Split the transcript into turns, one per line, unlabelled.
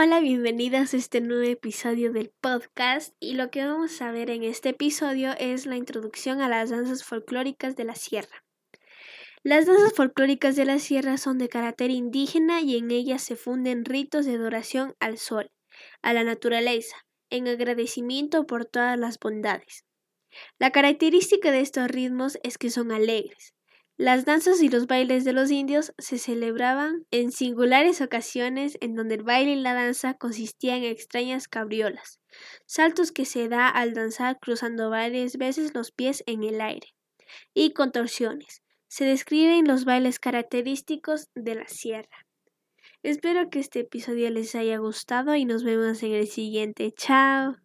Hola, bienvenidas a este nuevo episodio del podcast y lo que vamos a ver en este episodio es la introducción a las danzas folclóricas de la sierra. Las danzas folclóricas de la sierra son de carácter indígena y en ellas se funden ritos de adoración al sol, a la naturaleza, en agradecimiento por todas las bondades. La característica de estos ritmos es que son alegres, las danzas y los bailes de los indios se celebraban en singulares ocasiones en donde el baile y la danza consistían en extrañas cabriolas, saltos que se da al danzar cruzando varias veces los pies en el aire, y contorsiones. Se describen los bailes característicos de la sierra. Espero que este episodio les haya gustado y nos vemos en el siguiente. Chao.